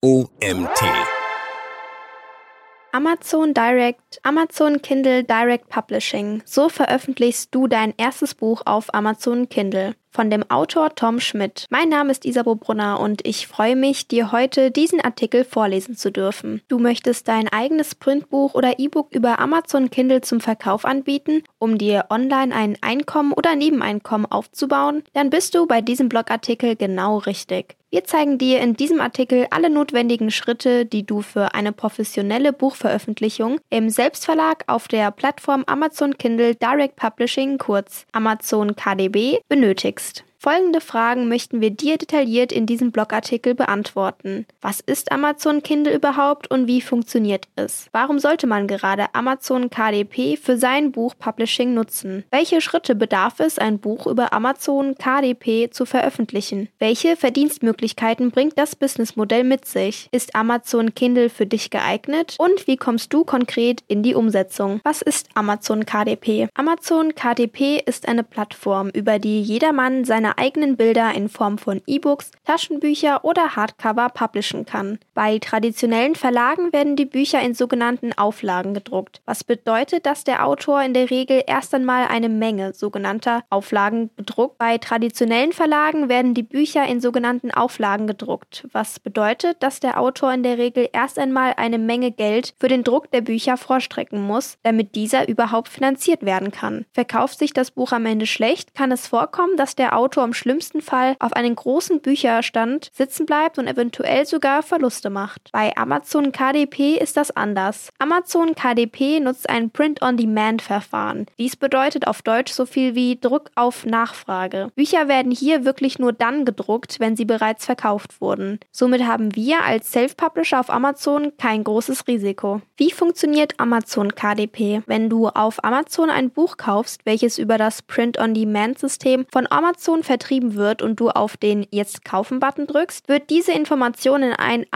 OMT. Amazon Direct, Amazon Kindle Direct Publishing. So veröffentlichst du dein erstes Buch auf Amazon Kindle. Von dem Autor Tom Schmidt. Mein Name ist Isabo Brunner und ich freue mich, dir heute diesen Artikel vorlesen zu dürfen. Du möchtest dein eigenes Printbuch oder E-Book über Amazon Kindle zum Verkauf anbieten, um dir online ein Einkommen oder Nebeneinkommen aufzubauen? Dann bist du bei diesem Blogartikel genau richtig. Wir zeigen dir in diesem Artikel alle notwendigen Schritte, die du für eine professionelle Buchveröffentlichung im Selbstverlag auf der Plattform Amazon Kindle Direct Publishing, kurz Amazon KDB, benötigst. next. Folgende Fragen möchten wir dir detailliert in diesem Blogartikel beantworten. Was ist Amazon Kindle überhaupt und wie funktioniert es? Warum sollte man gerade Amazon KDP für sein Buch Publishing nutzen? Welche Schritte bedarf es, ein Buch über Amazon KDP zu veröffentlichen? Welche Verdienstmöglichkeiten bringt das Businessmodell mit sich? Ist Amazon Kindle für dich geeignet? Und wie kommst du konkret in die Umsetzung? Was ist Amazon KDP? Amazon KDP ist eine Plattform, über die jedermann seine seine eigenen Bilder in Form von E-Books, Taschenbücher oder Hardcover publishen kann. Bei traditionellen Verlagen werden die Bücher in sogenannten Auflagen gedruckt, was bedeutet, dass der Autor in der Regel erst einmal eine Menge sogenannter Auflagen bedruckt. Bei traditionellen Verlagen werden die Bücher in sogenannten Auflagen gedruckt, was bedeutet, dass der Autor in der Regel erst einmal eine Menge Geld für den Druck der Bücher vorstrecken muss, damit dieser überhaupt finanziert werden kann. Verkauft sich das Buch am Ende schlecht, kann es vorkommen, dass der Autor Autor im schlimmsten Fall auf einen großen Bücherstand sitzen bleibt und eventuell sogar Verluste macht. Bei Amazon KDP ist das anders. Amazon KDP nutzt ein Print-on-Demand-Verfahren. Dies bedeutet auf Deutsch so viel wie Druck auf Nachfrage. Bücher werden hier wirklich nur dann gedruckt, wenn sie bereits verkauft wurden. Somit haben wir als Self-Publisher auf Amazon kein großes Risiko. Wie funktioniert Amazon KDP? Wenn du auf Amazon ein Buch kaufst, welches über das Print-on-Demand-System von Amazon vertrieben wird und du auf den Jetzt kaufen-Button drückst, wird diese Information in ein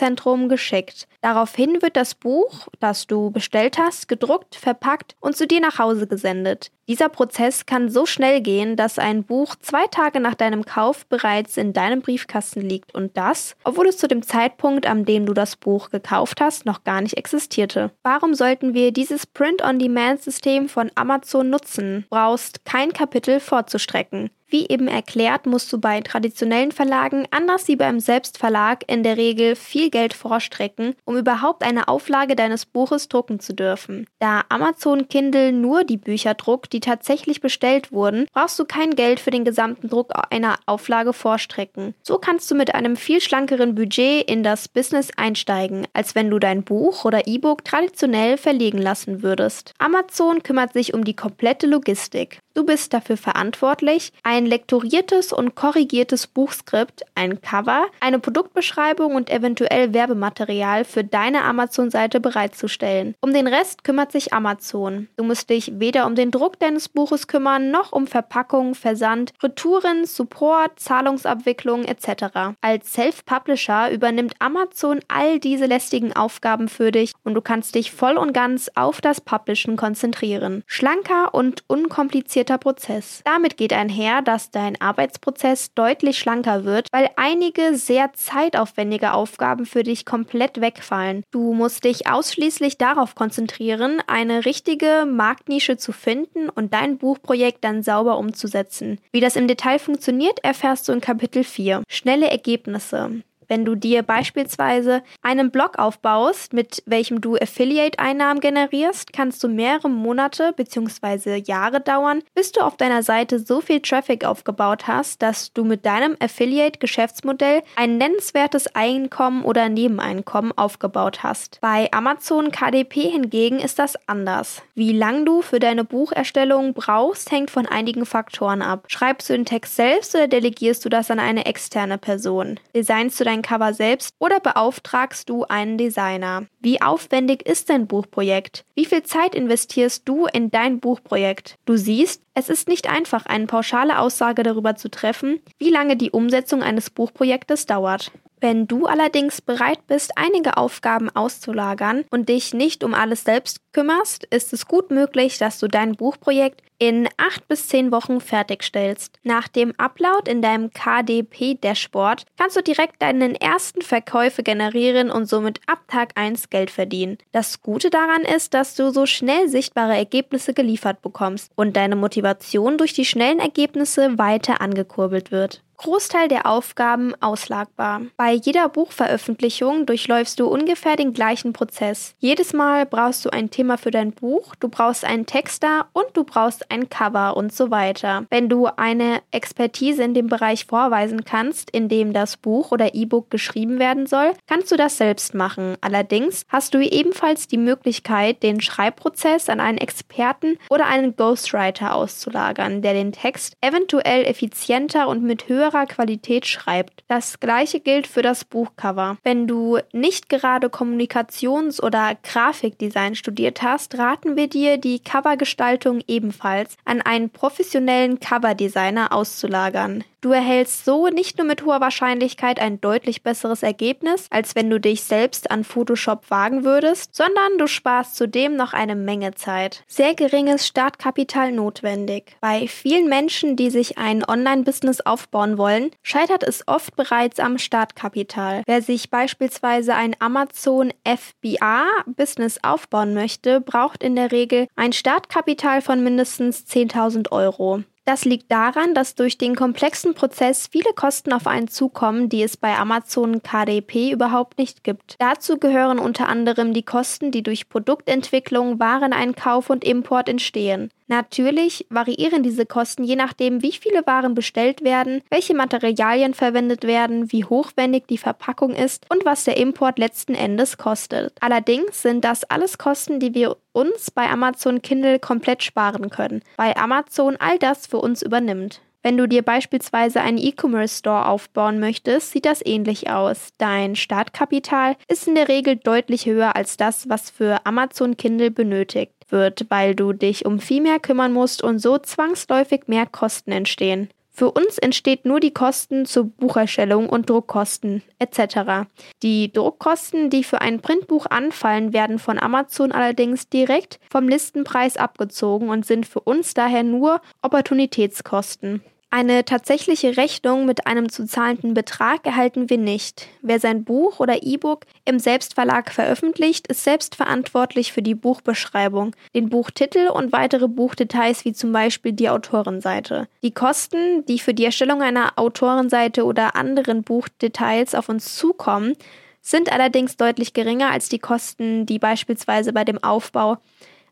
Amazon-Druckzentrum geschickt. Daraufhin wird das Buch, das du bestellt hast, gedruckt, verpackt und zu dir nach Hause gesendet. Dieser Prozess kann so schnell gehen, dass ein Buch zwei Tage nach deinem Kauf bereits in deinem Briefkasten liegt und das, obwohl es zu dem Zeitpunkt, an dem du das Buch gekauft hast, noch gar nicht existierte. Warum sollten wir dieses Print-on-Demand-System von Amazon nutzen? Du brauchst kein Kapitel vorzustrecken. Wie eben erklärt, musst du bei traditionellen Verlagen, anders wie beim Selbstverlag, in der Regel viel Geld vorstrecken, um überhaupt eine Auflage deines Buches drucken zu dürfen. Da Amazon Kindle nur die Bücher druckt, die tatsächlich bestellt wurden, brauchst du kein Geld für den gesamten Druck einer Auflage vorstrecken. So kannst du mit einem viel schlankeren Budget in das Business einsteigen, als wenn du dein Buch oder E-Book traditionell verlegen lassen würdest. Amazon kümmert sich um die komplette Logistik. Du bist dafür verantwortlich, ein lektoriertes und korrigiertes Buchskript, ein Cover, eine Produktbeschreibung und eventuell Werbematerial für deine Amazon-Seite bereitzustellen. Um den Rest kümmert sich Amazon. Du musst dich weder um den Druck deines Buches kümmern, noch um Verpackung, Versand, Retouren, Support, Zahlungsabwicklung etc. Als Self-Publisher übernimmt Amazon all diese lästigen Aufgaben für dich und du kannst dich voll und ganz auf das Publishen konzentrieren. Schlanker und unkomplizierter komplizierter Prozess. Damit geht einher, dass dein Arbeitsprozess deutlich schlanker wird, weil einige sehr zeitaufwendige Aufgaben für dich komplett wegfallen. Du musst dich ausschließlich darauf konzentrieren, eine richtige Marktnische zu finden und dein Buchprojekt dann sauber umzusetzen. Wie das im Detail funktioniert, erfährst du in Kapitel 4. Schnelle Ergebnisse. Wenn du dir beispielsweise einen Blog aufbaust, mit welchem du Affiliate-Einnahmen generierst, kannst du mehrere Monate bzw. Jahre dauern, bis du auf deiner Seite so viel Traffic aufgebaut hast, dass du mit deinem Affiliate-Geschäftsmodell ein nennenswertes Einkommen oder Nebeneinkommen aufgebaut hast. Bei Amazon KDP hingegen ist das anders. Wie lang du für deine Bucherstellung brauchst, hängt von einigen Faktoren ab. Schreibst du den Text selbst oder delegierst du das an eine externe Person? Designst du dein dein Cover selbst oder beauftragst du einen Designer? Wie aufwendig ist dein Buchprojekt? Wie viel Zeit investierst du in dein Buchprojekt? Du siehst, es ist nicht einfach, eine pauschale Aussage darüber zu treffen, wie lange die Umsetzung eines Buchprojektes dauert. Wenn du allerdings bereit bist, einige Aufgaben auszulagern und dich nicht um alles selbst kümmerst, ist es gut möglich, dass du dein Buchprojekt in acht bis zehn Wochen fertigstellst. Nach dem Upload in deinem KDP-Dashboard kannst du direkt deinen ersten Verkäufe generieren und somit ab Tag 1 Geld verdienen. Das Gute daran ist, dass du so schnell sichtbare Ergebnisse geliefert bekommst und deine Motivation durch die schnellen Ergebnisse weiter angekurbelt wird. Großteil der Aufgaben auslagbar. Bei jeder Buchveröffentlichung durchläufst du ungefähr den gleichen Prozess. Jedes Mal brauchst du ein Thema für dein Buch, du brauchst einen Texter und du brauchst ein Cover und so weiter. Wenn du eine Expertise in dem Bereich vorweisen kannst, in dem das Buch oder E-Book geschrieben werden soll, kannst du das selbst machen. Allerdings hast du ebenfalls die Möglichkeit, den Schreibprozess an einen Experten oder einen Ghostwriter auszulagern, der den Text eventuell effizienter und mit höherer höherer Qualität schreibt. Das gleiche gilt für das Buchcover. Wenn du nicht gerade Kommunikations- oder Grafikdesign studiert hast, raten wir dir, die Covergestaltung ebenfalls an einen professionellen Coverdesigner auszulagern. Du erhältst so nicht nur mit hoher Wahrscheinlichkeit ein deutlich besseres Ergebnis, als wenn du dich selbst an Photoshop wagen würdest, sondern du sparst zudem noch eine Menge Zeit. Sehr geringes Startkapital notwendig. Bei vielen Menschen, die sich ein Online-Business aufbauen wollen, scheitert es oft bereits am Startkapital. Wer sich beispielsweise ein Amazon FBA-Business aufbauen möchte, braucht in der Regel ein Startkapital von mindestens 10.000 Euro. Das liegt daran, dass durch den komplexen Prozess viele Kosten auf einen zukommen, die es bei Amazon KDP überhaupt nicht gibt. Dazu gehören unter anderem die Kosten, die durch Produktentwicklung, Wareneinkauf und Import entstehen. Natürlich variieren diese Kosten je nachdem, wie viele Waren bestellt werden, welche Materialien verwendet werden, wie hochwendig die Verpackung ist und was der Import letzten Endes kostet. Allerdings sind das alles Kosten, die wir uns bei Amazon Kindle komplett sparen können, weil Amazon all das für uns übernimmt. Wenn du dir beispielsweise einen E-Commerce-Store aufbauen möchtest, sieht das ähnlich aus. Dein Startkapital ist in der Regel deutlich höher als das, was für Amazon Kindle benötigt wird, weil du dich um viel mehr kümmern musst und so zwangsläufig mehr Kosten entstehen. Für uns entsteht nur die Kosten zur Bucherstellung und Druckkosten etc. Die Druckkosten, die für ein Printbuch anfallen, werden von Amazon allerdings direkt vom Listenpreis abgezogen und sind für uns daher nur Opportunitätskosten. Eine tatsächliche Rechnung mit einem zu zahlenden Betrag erhalten wir nicht. Wer sein Buch oder E-Book im Selbstverlag veröffentlicht, ist selbst verantwortlich für die Buchbeschreibung, den Buchtitel und weitere Buchdetails wie zum Beispiel die Autorenseite. Die Kosten, die für die Erstellung einer Autorenseite oder anderen Buchdetails auf uns zukommen, sind allerdings deutlich geringer als die Kosten, die beispielsweise bei dem Aufbau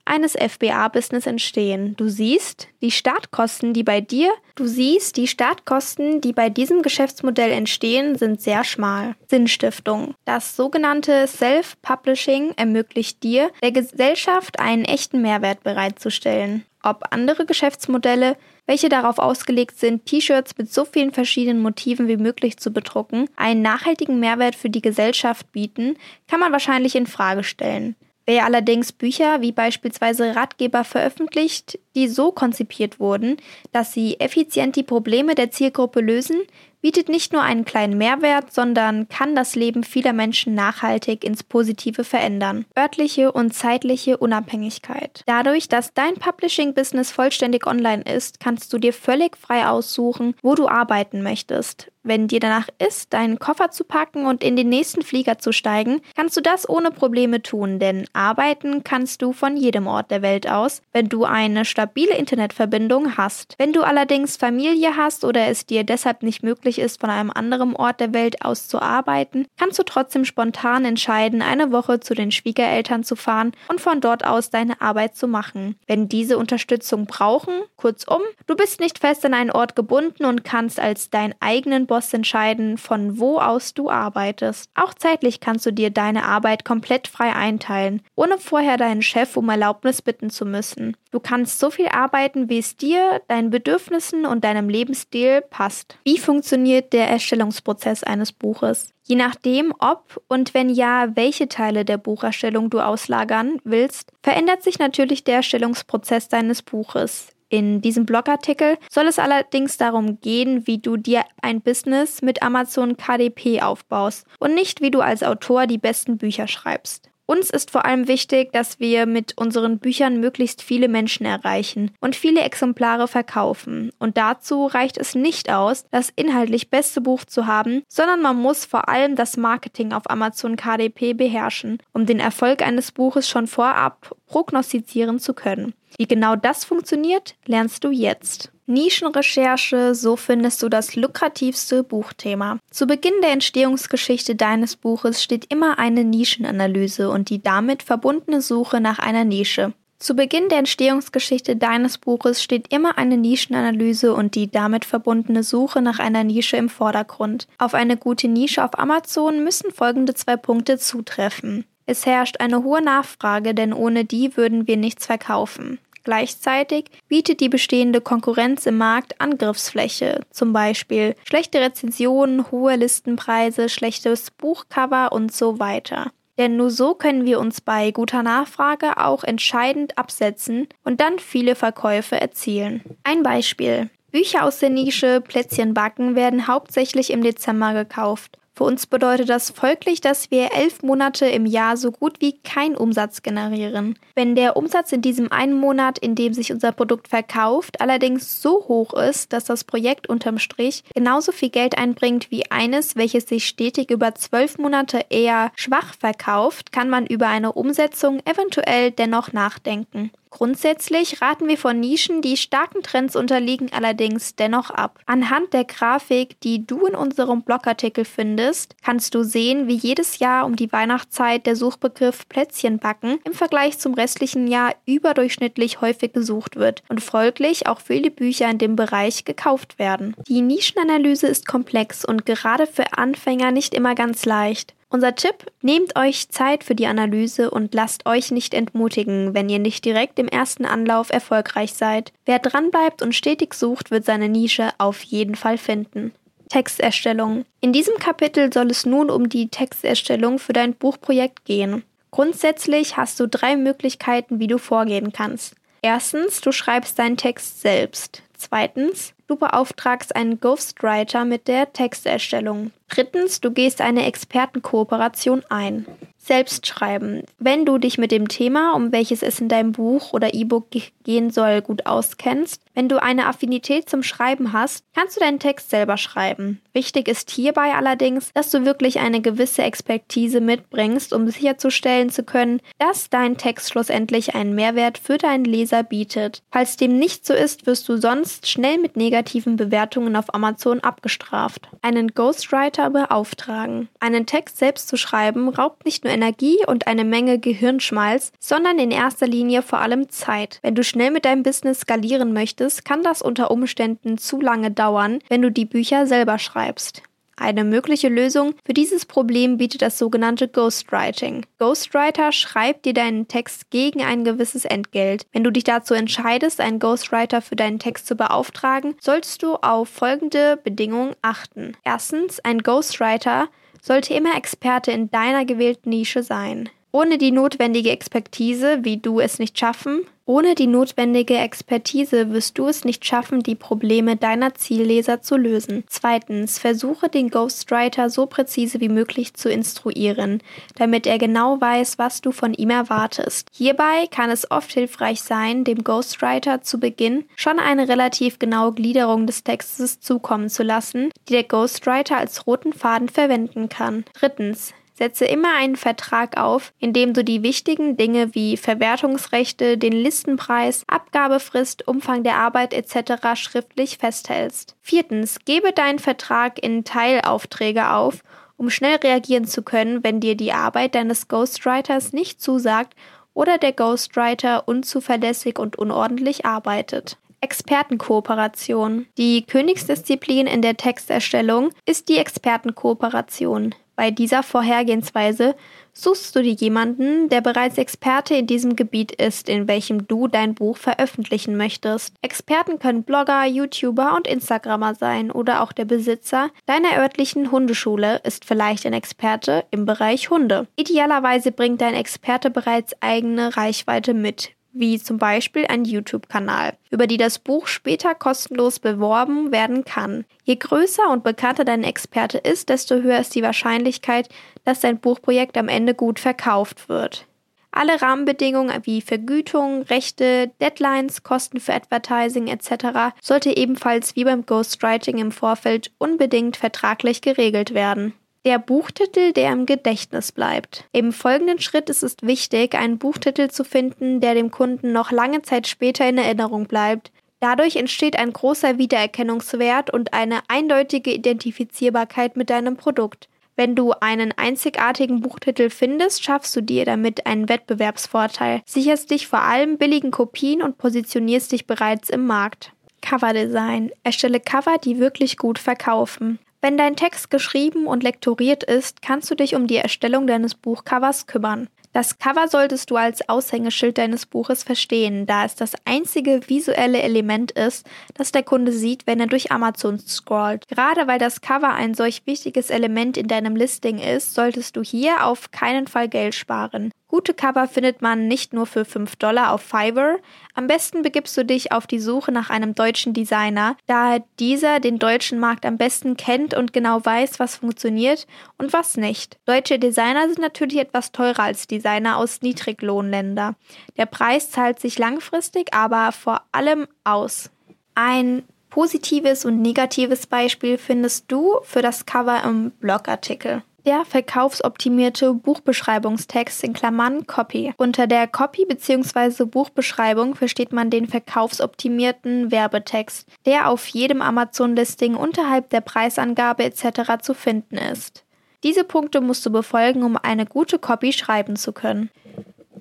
eines FBA-Business entstehen. Du siehst die Startkosten, die bei dir, du siehst die Startkosten, die bei diesem Geschäftsmodell entstehen, sind sehr schmal. Sinnstiftung. Das sogenannte Self-Publishing ermöglicht dir, der Gesellschaft einen echten Mehrwert bereitzustellen. Ob andere Geschäftsmodelle, welche darauf ausgelegt sind, T-Shirts mit so vielen verschiedenen Motiven wie möglich zu bedrucken, einen nachhaltigen Mehrwert für die Gesellschaft bieten, kann man wahrscheinlich in Frage stellen. Wer allerdings Bücher wie beispielsweise Ratgeber veröffentlicht, die so konzipiert wurden, dass sie effizient die Probleme der Zielgruppe lösen, bietet nicht nur einen kleinen Mehrwert, sondern kann das Leben vieler Menschen nachhaltig ins Positive verändern. Örtliche und zeitliche Unabhängigkeit. Dadurch, dass dein Publishing-Business vollständig online ist, kannst du dir völlig frei aussuchen, wo du arbeiten möchtest. Wenn dir danach ist, deinen Koffer zu packen und in den nächsten Flieger zu steigen, kannst du das ohne Probleme tun, denn arbeiten kannst du von jedem Ort der Welt aus, wenn du eine stabile Internetverbindung hast. Wenn du allerdings Familie hast oder es dir deshalb nicht möglich ist, von einem anderen Ort der Welt aus zu arbeiten, kannst du trotzdem spontan entscheiden, eine Woche zu den Schwiegereltern zu fahren und von dort aus deine Arbeit zu machen. Wenn diese Unterstützung brauchen, kurzum, du bist nicht fest an einen Ort gebunden und kannst als deinen eigenen Boss entscheiden, von wo aus du arbeitest. Auch zeitlich kannst du dir deine Arbeit komplett frei einteilen, ohne vorher deinen Chef um Erlaubnis bitten zu müssen. Du kannst so viel arbeiten, wie es dir, deinen Bedürfnissen und deinem Lebensstil passt. Wie funktioniert der Erstellungsprozess eines Buches? Je nachdem, ob und wenn ja, welche Teile der Bucherstellung du auslagern willst, verändert sich natürlich der Erstellungsprozess deines Buches. In diesem Blogartikel soll es allerdings darum gehen, wie du dir ein Business mit Amazon KDP aufbaust und nicht, wie du als Autor die besten Bücher schreibst. Uns ist vor allem wichtig, dass wir mit unseren Büchern möglichst viele Menschen erreichen und viele Exemplare verkaufen. Und dazu reicht es nicht aus, das inhaltlich beste Buch zu haben, sondern man muss vor allem das Marketing auf Amazon KDP beherrschen, um den Erfolg eines Buches schon vorab prognostizieren zu können. Wie genau das funktioniert, lernst du jetzt. Nischenrecherche, so findest du das lukrativste Buchthema. Zu Beginn der Entstehungsgeschichte deines Buches steht immer eine Nischenanalyse und die damit verbundene Suche nach einer Nische. Zu Beginn der Entstehungsgeschichte deines Buches steht immer eine Nischenanalyse und die damit verbundene Suche nach einer Nische im Vordergrund. Auf eine gute Nische auf Amazon müssen folgende zwei Punkte zutreffen. Es herrscht eine hohe Nachfrage, denn ohne die würden wir nichts verkaufen. Gleichzeitig bietet die bestehende Konkurrenz im Markt Angriffsfläche, zum Beispiel schlechte Rezensionen, hohe Listenpreise, schlechtes Buchcover und so weiter. Denn nur so können wir uns bei guter Nachfrage auch entscheidend absetzen und dann viele Verkäufe erzielen. Ein Beispiel. Bücher aus der Nische Plätzchen backen werden hauptsächlich im Dezember gekauft. Für uns bedeutet das folglich, dass wir elf Monate im Jahr so gut wie keinen Umsatz generieren. Wenn der Umsatz in diesem einen Monat, in dem sich unser Produkt verkauft, allerdings so hoch ist, dass das Projekt unterm Strich genauso viel Geld einbringt wie eines, welches sich stetig über zwölf Monate eher schwach verkauft, kann man über eine Umsetzung eventuell dennoch nachdenken. Grundsätzlich raten wir von Nischen, die starken Trends unterliegen, allerdings dennoch ab. Anhand der Grafik, die du in unserem Blogartikel findest, kannst du sehen, wie jedes Jahr um die Weihnachtszeit der Suchbegriff Plätzchen backen im Vergleich zum restlichen Jahr überdurchschnittlich häufig gesucht wird und folglich auch viele Bücher in dem Bereich gekauft werden. Die Nischenanalyse ist komplex und gerade für Anfänger nicht immer ganz leicht. Unser Tipp, nehmt euch Zeit für die Analyse und lasst euch nicht entmutigen, wenn ihr nicht direkt im ersten Anlauf erfolgreich seid. Wer dranbleibt und stetig sucht, wird seine Nische auf jeden Fall finden. Texterstellung. In diesem Kapitel soll es nun um die Texterstellung für dein Buchprojekt gehen. Grundsätzlich hast du drei Möglichkeiten, wie du vorgehen kannst. Erstens, du schreibst deinen Text selbst. Zweitens, du beauftragst einen Ghostwriter mit der Texterstellung. Drittens, du gehst eine Expertenkooperation ein. Selbst schreiben. Wenn du dich mit dem Thema, um welches es in deinem Buch oder E-Book gehen soll, gut auskennst, wenn du eine Affinität zum Schreiben hast, kannst du deinen Text selber schreiben. Wichtig ist hierbei allerdings, dass du wirklich eine gewisse Expertise mitbringst, um sicherzustellen zu können, dass dein Text schlussendlich einen Mehrwert für deinen Leser bietet. Falls dem nicht so ist, wirst du sonst schnell mit negativen Bewertungen auf Amazon abgestraft. Einen Ghostwriter beauftragen. Einen Text selbst zu schreiben raubt nicht nur Energie und eine Menge Gehirnschmalz, sondern in erster Linie vor allem Zeit. Wenn du schnell mit deinem Business skalieren möchtest, kann das unter Umständen zu lange dauern, wenn du die Bücher selber schreibst. Eine mögliche Lösung für dieses Problem bietet das sogenannte Ghostwriting. Ghostwriter schreibt dir deinen Text gegen ein gewisses Entgelt. Wenn du dich dazu entscheidest, einen Ghostwriter für deinen Text zu beauftragen, solltest du auf folgende Bedingungen achten. Erstens, ein Ghostwriter sollte immer Experte in deiner gewählten Nische sein. Ohne die notwendige Expertise, wie du es nicht schaffen, ohne die notwendige Expertise wirst du es nicht schaffen, die Probleme deiner Zielleser zu lösen. Zweitens, versuche den Ghostwriter so präzise wie möglich zu instruieren, damit er genau weiß, was du von ihm erwartest. Hierbei kann es oft hilfreich sein, dem Ghostwriter zu Beginn schon eine relativ genaue Gliederung des Textes zukommen zu lassen, die der Ghostwriter als roten Faden verwenden kann. Drittens, Setze immer einen Vertrag auf, in dem du die wichtigen Dinge wie Verwertungsrechte, den Listenpreis, Abgabefrist, Umfang der Arbeit etc. schriftlich festhältst. Viertens, gebe deinen Vertrag in Teilaufträge auf, um schnell reagieren zu können, wenn dir die Arbeit deines Ghostwriters nicht zusagt oder der Ghostwriter unzuverlässig und unordentlich arbeitet. Expertenkooperation. Die Königsdisziplin in der Texterstellung ist die Expertenkooperation. Bei dieser Vorhergehensweise suchst du dir jemanden, der bereits Experte in diesem Gebiet ist, in welchem du dein Buch veröffentlichen möchtest. Experten können Blogger, YouTuber und Instagrammer sein oder auch der Besitzer deiner örtlichen Hundeschule ist vielleicht ein Experte im Bereich Hunde. Idealerweise bringt dein Experte bereits eigene Reichweite mit, wie zum Beispiel ein YouTube-Kanal, über die das Buch später kostenlos beworben werden kann. Je größer und bekannter dein Experte ist, desto höher ist die Wahrscheinlichkeit, dass dein Buchprojekt am Ende gut verkauft wird. Alle Rahmenbedingungen wie Vergütung, Rechte, Deadlines, Kosten für Advertising etc. sollte ebenfalls wie beim Ghostwriting im Vorfeld unbedingt vertraglich geregelt werden. Der Buchtitel, der im Gedächtnis bleibt. Im folgenden Schritt ist es wichtig, einen Buchtitel zu finden, der dem Kunden noch lange Zeit später in Erinnerung bleibt. Dadurch entsteht ein großer Wiedererkennungswert und eine eindeutige Identifizierbarkeit mit deinem Produkt. Wenn du einen einzigartigen Buchtitel findest, schaffst du dir damit einen Wettbewerbsvorteil, sicherst dich vor allem billigen Kopien und positionierst dich bereits im Markt. Coverdesign. Erstelle Cover, die wirklich gut verkaufen. Wenn dein Text geschrieben und lektoriert ist, kannst du dich um die Erstellung deines Buchcovers kümmern. Das Cover solltest du als Aushängeschild deines Buches verstehen, da es das einzige visuelle Element ist, das der Kunde sieht, wenn er durch Amazon scrollt. Gerade weil das Cover ein solch wichtiges Element in deinem Listing ist, solltest du hier auf keinen Fall Geld sparen. Gute Cover findet man nicht nur für 5 Dollar auf Fiverr. Am besten begibst du dich auf die Suche nach einem deutschen Designer, da dieser den deutschen Markt am besten kennt und genau weiß, was funktioniert und was nicht. Deutsche Designer sind natürlich etwas teurer als Designer aus Niedriglohnländern. Der Preis zahlt sich langfristig aber vor allem aus. Ein positives und negatives Beispiel findest du für das Cover im Blogartikel der verkaufsoptimierte Buchbeschreibungstext in Klammern Copy. Unter der Copy bzw. Buchbeschreibung versteht man den verkaufsoptimierten Werbetext, der auf jedem Amazon-Listing unterhalb der Preisangabe etc. zu finden ist. Diese Punkte musst du befolgen, um eine gute Copy schreiben zu können.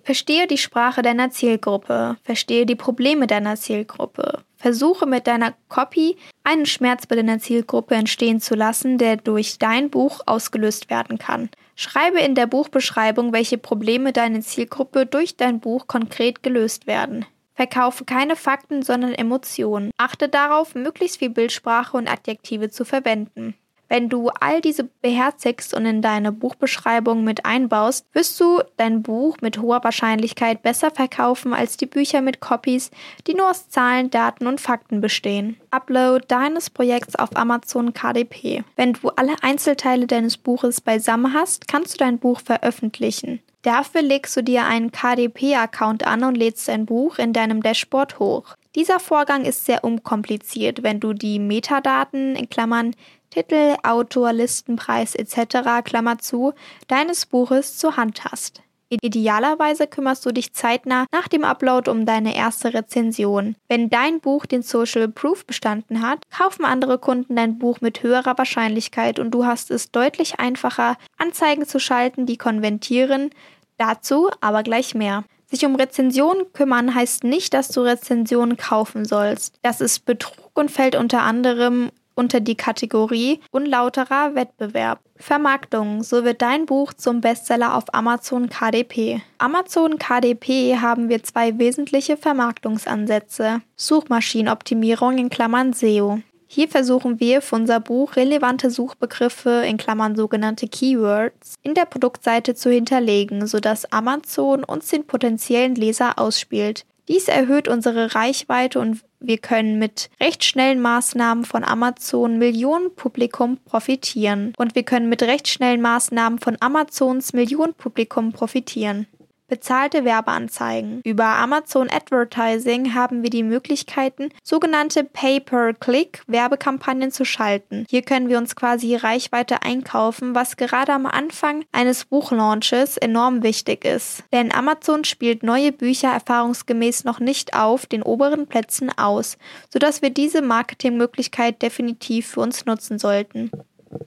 Verstehe die Sprache deiner Zielgruppe, verstehe die Probleme deiner Zielgruppe. Versuche mit deiner Copy einen Schmerz bei deiner Zielgruppe entstehen zu lassen, der durch dein Buch ausgelöst werden kann. Schreibe in der Buchbeschreibung, welche Probleme deine Zielgruppe durch dein Buch konkret gelöst werden. Verkaufe keine Fakten, sondern Emotionen. Achte darauf, möglichst viel Bildsprache und Adjektive zu verwenden. Wenn du all diese beherzigst und in deine Buchbeschreibung mit einbaust, wirst du dein Buch mit hoher Wahrscheinlichkeit besser verkaufen als die Bücher mit Copies, die nur aus Zahlen, Daten und Fakten bestehen. Upload deines Projekts auf Amazon KDP. Wenn du alle Einzelteile deines Buches beisammen hast, kannst du dein Buch veröffentlichen. Dafür legst du dir einen KDP-Account an und lädst dein Buch in deinem Dashboard hoch. Dieser Vorgang ist sehr unkompliziert, wenn du die Metadaten in Klammern Titel, Autor, Listenpreis etc. Klammer zu, deines Buches zur Hand hast. Idealerweise kümmerst du dich zeitnah nach dem Upload um deine erste Rezension. Wenn dein Buch den Social Proof bestanden hat, kaufen andere Kunden dein Buch mit höherer Wahrscheinlichkeit und du hast es deutlich einfacher, Anzeigen zu schalten, die konventieren. Dazu aber gleich mehr. Sich um Rezensionen kümmern heißt nicht, dass du Rezensionen kaufen sollst. Das ist Betrug und fällt unter anderem unter die Kategorie unlauterer Wettbewerb. Vermarktung. So wird dein Buch zum Bestseller auf Amazon KDP. Amazon KDP haben wir zwei wesentliche Vermarktungsansätze. Suchmaschinenoptimierung in Klammern SEO. Hier versuchen wir für unser Buch relevante Suchbegriffe in Klammern sogenannte Keywords in der Produktseite zu hinterlegen, sodass Amazon uns den potenziellen Leser ausspielt. Dies erhöht unsere Reichweite und wir können mit recht schnellen Maßnahmen von Amazon Millionenpublikum profitieren. Und wir können mit recht schnellen Maßnahmen von Amazons Millionenpublikum profitieren. Bezahlte Werbeanzeigen. Über Amazon Advertising haben wir die Möglichkeiten, sogenannte Pay-per-Click Werbekampagnen zu schalten. Hier können wir uns quasi Reichweite einkaufen, was gerade am Anfang eines Buchlaunches enorm wichtig ist. Denn Amazon spielt neue Bücher erfahrungsgemäß noch nicht auf den oberen Plätzen aus, sodass wir diese Marketingmöglichkeit definitiv für uns nutzen sollten.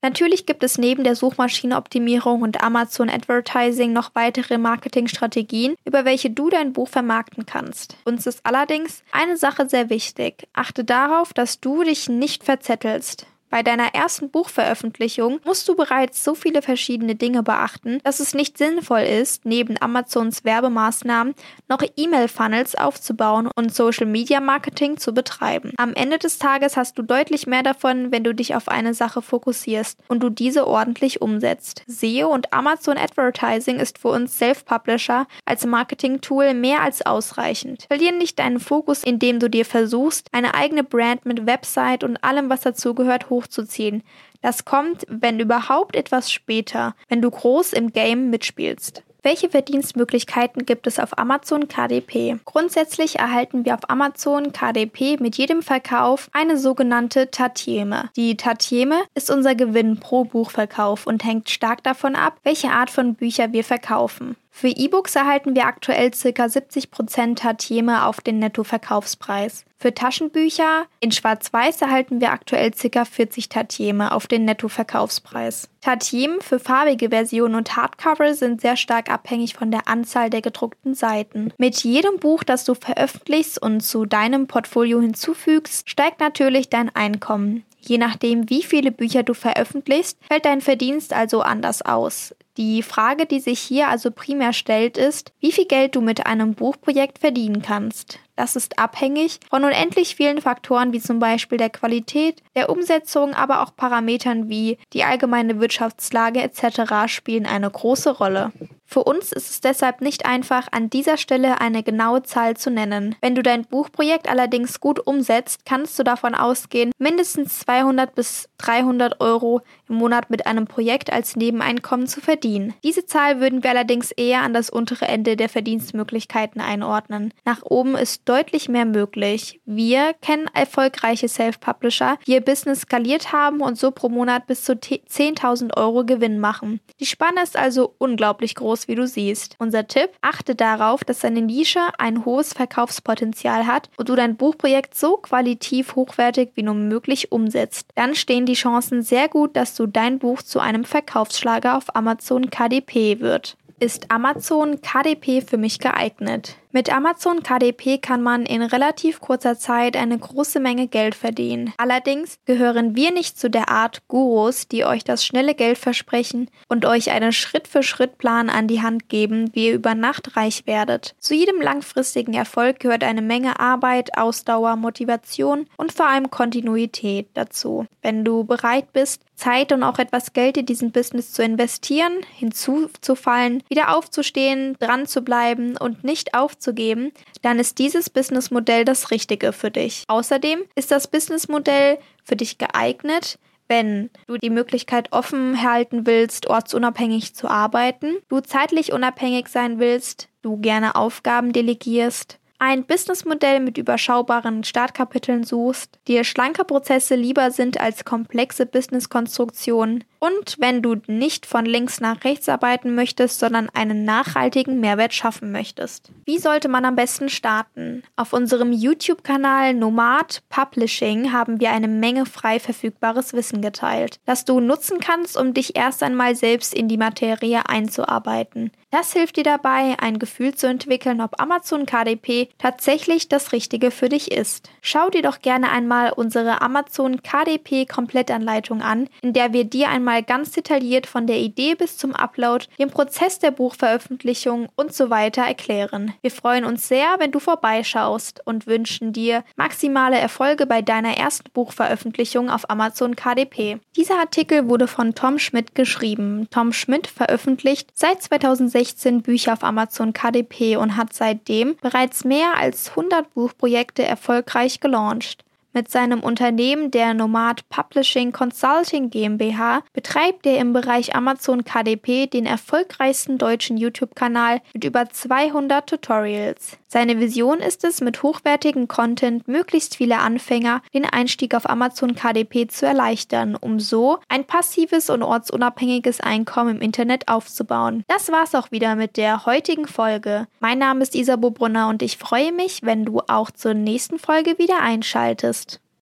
Natürlich gibt es neben der Suchmaschinenoptimierung und Amazon Advertising noch weitere Marketingstrategien, über welche du dein Buch vermarkten kannst. Uns ist allerdings eine Sache sehr wichtig. Achte darauf, dass du dich nicht verzettelst. Bei deiner ersten Buchveröffentlichung musst du bereits so viele verschiedene Dinge beachten, dass es nicht sinnvoll ist, neben Amazons Werbemaßnahmen noch E-Mail-Funnels aufzubauen und Social-Media-Marketing zu betreiben. Am Ende des Tages hast du deutlich mehr davon, wenn du dich auf eine Sache fokussierst und du diese ordentlich umsetzt. SEO und Amazon Advertising ist für uns Self-Publisher als Marketing-Tool mehr als ausreichend. Verlier nicht deinen Fokus, indem du dir versuchst, eine eigene Brand mit Website und allem, was dazugehört, hoch hochzuziehen. Das kommt, wenn überhaupt etwas später, wenn du groß im Game mitspielst. Welche Verdienstmöglichkeiten gibt es auf Amazon KDP? Grundsätzlich erhalten wir auf Amazon KDP mit jedem Verkauf eine sogenannte Tatieme. Die Tatieme ist unser Gewinn pro Buchverkauf und hängt stark davon ab, welche Art von Bücher wir verkaufen. Für E-Books erhalten wir aktuell ca. 70% Tatieme auf den Nettoverkaufspreis. Für Taschenbücher in Schwarz-Weiß erhalten wir aktuell ca. 40 Tatieme auf den Nettoverkaufspreis. Tatiemen für farbige Versionen und Hardcover sind sehr stark abhängig von der Anzahl der gedruckten Seiten. Mit jedem Buch, das du veröffentlichst und zu deinem Portfolio hinzufügst, steigt natürlich dein Einkommen. Je nachdem, wie viele Bücher du veröffentlichst, fällt dein Verdienst also anders aus. Die Frage, die sich hier also primär stellt, ist, wie viel Geld du mit einem Buchprojekt verdienen kannst. Das ist abhängig von unendlich vielen Faktoren wie zum Beispiel der Qualität, der Umsetzung, aber auch Parametern wie die allgemeine Wirtschaftslage etc. spielen eine große Rolle. Für uns ist es deshalb nicht einfach, an dieser Stelle eine genaue Zahl zu nennen. Wenn du dein Buchprojekt allerdings gut umsetzt, kannst du davon ausgehen, mindestens 200 bis 300 Euro im Monat mit einem Projekt als Nebeneinkommen zu verdienen. Diese Zahl würden wir allerdings eher an das untere Ende der Verdienstmöglichkeiten einordnen. Nach oben ist deutlich mehr möglich. Wir kennen erfolgreiche Self-Publisher, die ihr Business skaliert haben und so pro Monat bis zu 10.000 Euro Gewinn machen. Die Spanne ist also unglaublich groß, wie du siehst. Unser Tipp, achte darauf, dass deine Nische ein hohes Verkaufspotenzial hat und du dein Buchprojekt so qualitativ hochwertig wie nur möglich umsetzt. Dann stehen die Chancen sehr gut, dass du dein Buch zu einem Verkaufsschlager auf Amazon KDP wird. Ist Amazon KDP für mich geeignet? Mit Amazon KDP kann man in relativ kurzer Zeit eine große Menge Geld verdienen. Allerdings gehören wir nicht zu der Art Gurus, die euch das schnelle Geld versprechen und euch einen Schritt-für-Schritt-Plan an die Hand geben, wie ihr über Nacht reich werdet. Zu jedem langfristigen Erfolg gehört eine Menge Arbeit, Ausdauer, Motivation und vor allem Kontinuität dazu. Wenn du bereit bist, Zeit und auch etwas Geld in diesen Business zu investieren, hinzuzufallen, wieder aufzustehen, dran zu bleiben und nicht aufzuhören, aufzugeben, dann ist dieses Businessmodell das Richtige für dich. Außerdem ist das Businessmodell für dich geeignet, wenn du die Möglichkeit offen halten willst, ortsunabhängig zu arbeiten, du zeitlich unabhängig sein willst, du gerne Aufgaben delegierst, ein Businessmodell mit überschaubaren Startkapiteln suchst, dir schlanke Prozesse lieber sind als komplexe Businesskonstruktionen und wenn du nicht von links nach rechts arbeiten möchtest, sondern einen nachhaltigen Mehrwert schaffen möchtest. Wie sollte man am besten starten? Auf unserem YouTube-Kanal Nomad Publishing haben wir eine Menge frei verfügbares Wissen geteilt, das du nutzen kannst, um dich erst einmal selbst in die Materie einzuarbeiten. Das hilft dir dabei, ein Gefühl zu entwickeln, ob Amazon KDP tatsächlich das Richtige für dich ist. Schau dir doch gerne einmal unsere Amazon KDP Komplettanleitung an, in der wir dir einmal ganz detailliert von der Idee bis zum Upload, dem Prozess der Buchveröffentlichung und so weiter erklären. Wir freuen uns sehr, wenn du vorbeischaust und wünschen dir maximale Erfolge bei deiner ersten Buchveröffentlichung auf Amazon KDP. Dieser Artikel wurde von Tom Schmidt geschrieben. Tom Schmidt veröffentlicht seit 2016 16 Bücher auf Amazon KDP und hat seitdem bereits mehr als 100 Buchprojekte erfolgreich gelauncht. Mit seinem Unternehmen der Nomad Publishing Consulting GmbH betreibt er im Bereich Amazon KDP den erfolgreichsten deutschen YouTube-Kanal mit über 200 Tutorials. Seine Vision ist es, mit hochwertigem Content möglichst viele Anfänger den Einstieg auf Amazon KDP zu erleichtern, um so ein passives und ortsunabhängiges Einkommen im Internet aufzubauen. Das war's auch wieder mit der heutigen Folge. Mein Name ist Isabo Brunner und ich freue mich, wenn du auch zur nächsten Folge wieder einschaltest.